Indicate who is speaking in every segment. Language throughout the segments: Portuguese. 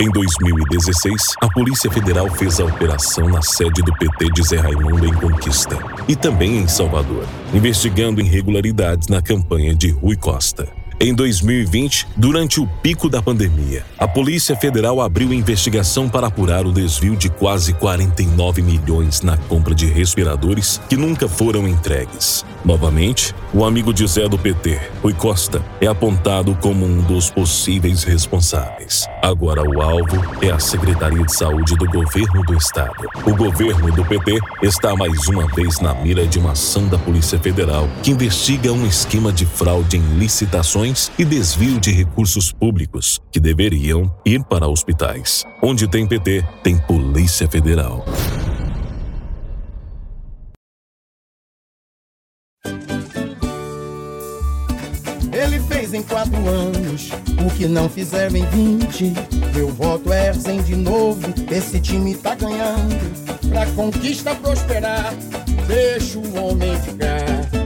Speaker 1: Em 2016, a Polícia Federal fez a operação na sede do PT de Zé Raimundo em Conquista e também em Salvador, investigando irregularidades na campanha de Rui Costa. Em 2020, durante o pico da pandemia, a Polícia Federal abriu investigação para apurar o desvio de quase 49 milhões na compra de respiradores que nunca foram entregues. Novamente, o amigo de Zé do PT, Rui Costa, é apontado como um dos possíveis responsáveis. Agora o alvo é a Secretaria de Saúde do Governo do Estado. O governo do PT está mais uma vez na mira de uma ação da Polícia Federal que investiga um esquema de fraude em licitações e desvio de recursos públicos que deveriam ir para hospitais. Onde tem PT, tem Polícia Federal.
Speaker 2: Ele fez em quatro anos o que não fizeram em vinte. Meu voto é Erzen de novo, esse time tá ganhando. Pra conquista prosperar, deixa o homem ficar.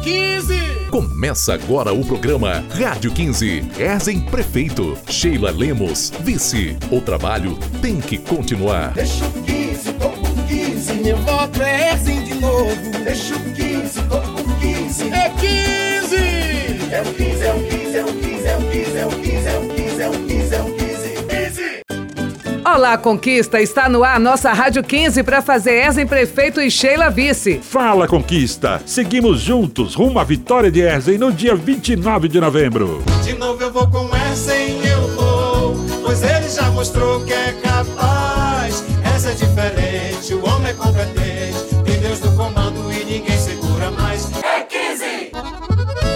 Speaker 2: É 15!
Speaker 3: Começa agora o programa Rádio 15. Erzen Prefeito. Sheila Lemos, Vice. O trabalho tem que continuar.
Speaker 2: Deixa o 15, tô com 15. Meu voto é Erzen de novo. Deixa o 15,
Speaker 4: Olá, Conquista! Está no ar nossa Rádio 15 para fazer Erzen Prefeito e Sheila Vice.
Speaker 5: Fala, Conquista! Seguimos juntos rumo à vitória de Erzen no dia 29 de novembro.
Speaker 6: De novo eu vou com Erzen, eu vou, pois ele já mostrou que é capaz. Essa é diferente, o homem é competente, tem Deus no comando e ninguém segura mais.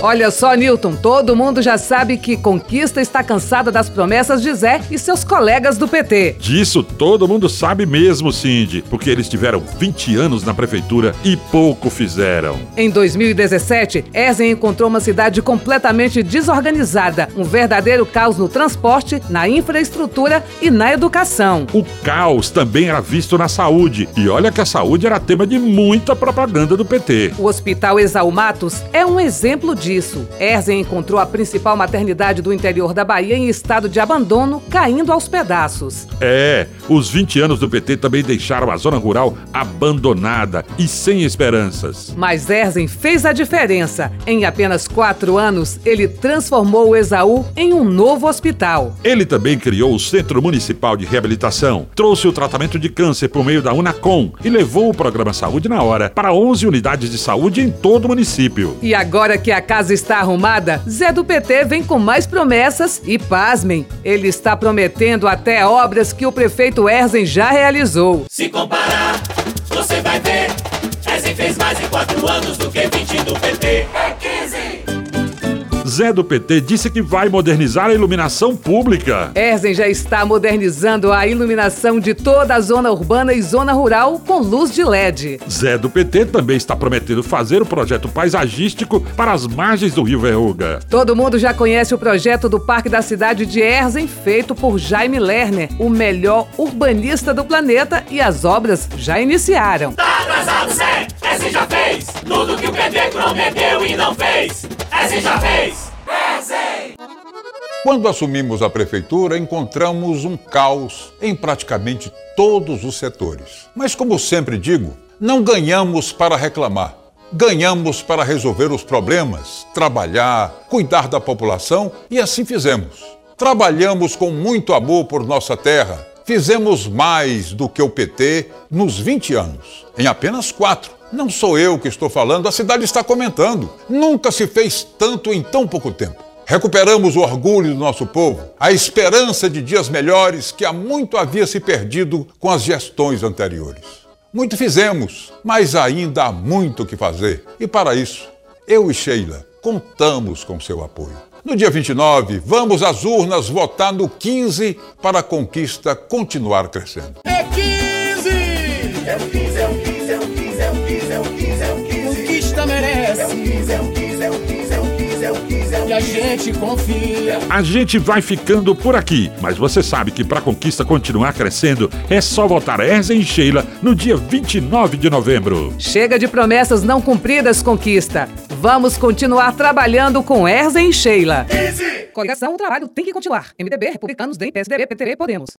Speaker 6: 15!
Speaker 4: Olha só, Newton, todo mundo já sabe que Conquista está cansada das promessas de Zé e seus colegas do PT.
Speaker 5: Disso todo mundo sabe mesmo, Cindy, porque eles tiveram 20 anos na prefeitura e pouco fizeram.
Speaker 4: Em 2017, Erzen encontrou uma cidade completamente desorganizada, um verdadeiro caos no transporte, na infraestrutura e na educação.
Speaker 5: O caos também era visto na saúde, e olha que a saúde era tema de muita propaganda do PT.
Speaker 4: O Hospital Exaú Matos é um exemplo disso. Erzen encontrou a principal maternidade do interior da Bahia em estado de abandono, caindo aos pedaços.
Speaker 5: É, os 20 anos do PT também deixaram a zona rural abandonada e sem esperanças.
Speaker 4: Mas Erzen fez a diferença. Em apenas quatro anos, ele transformou o Exaú em um novo hospital.
Speaker 5: Ele também criou o Centro Municipal de Reabilitação, trouxe o tratamento de câncer por meio da Unacom e levou o programa Saúde na Hora para 11 unidades de saúde em todo o município.
Speaker 4: E agora que a casa está arrumada, Zé do PT vem com mais promessas e pasmem, ele está prometendo até obras que o prefeito Erzen já realizou.
Speaker 7: Se comparar, você vai ver. Erzen fez mais em quatro anos do que 20 do PT. É 15!
Speaker 5: Zé do PT disse que vai modernizar a iluminação pública.
Speaker 4: Erzen já está modernizando a iluminação de toda a zona urbana e zona rural com luz de LED.
Speaker 5: Zé do PT também está prometendo fazer o projeto paisagístico para as margens do Rio Verruga.
Speaker 4: Todo mundo já conhece o projeto do Parque da Cidade de Erzen, feito por Jaime Lerner, o melhor urbanista do planeta, e as obras já iniciaram.
Speaker 7: Tá atrasado, Zé! Erzen já fez tudo que o PT prometeu e não fez. Erzen já fez! Erzen!
Speaker 8: Quando assumimos a prefeitura, encontramos um caos em praticamente todos os setores. Mas, como sempre digo, não ganhamos para reclamar. Ganhamos para resolver os problemas, trabalhar, cuidar da população e assim fizemos. Trabalhamos com muito amor por nossa terra. Fizemos mais do que o PT nos 20 anos, em apenas quatro. Não sou eu que estou falando, a cidade está comentando. Nunca se fez tanto em tão pouco tempo. Recuperamos o orgulho do nosso povo, a esperança de dias melhores que há muito havia se perdido com as gestões anteriores. Muito fizemos, mas ainda há muito que fazer. E para isso, eu e Sheila contamos com seu apoio. No dia 29, vamos às urnas votar no 15 para a conquista continuar crescendo.
Speaker 2: É 15! A gente confia.
Speaker 5: A gente vai ficando por aqui, mas você sabe que para a conquista continuar crescendo é só votar Erzen e Sheila no dia 29 de novembro.
Speaker 4: Chega de promessas não cumpridas, Conquista. Vamos continuar trabalhando com Erzen e Sheila.
Speaker 2: 15!
Speaker 4: Coligação, o trabalho tem que continuar. MDB, Republicanos, DEM, PSDB, PTB, Podemos.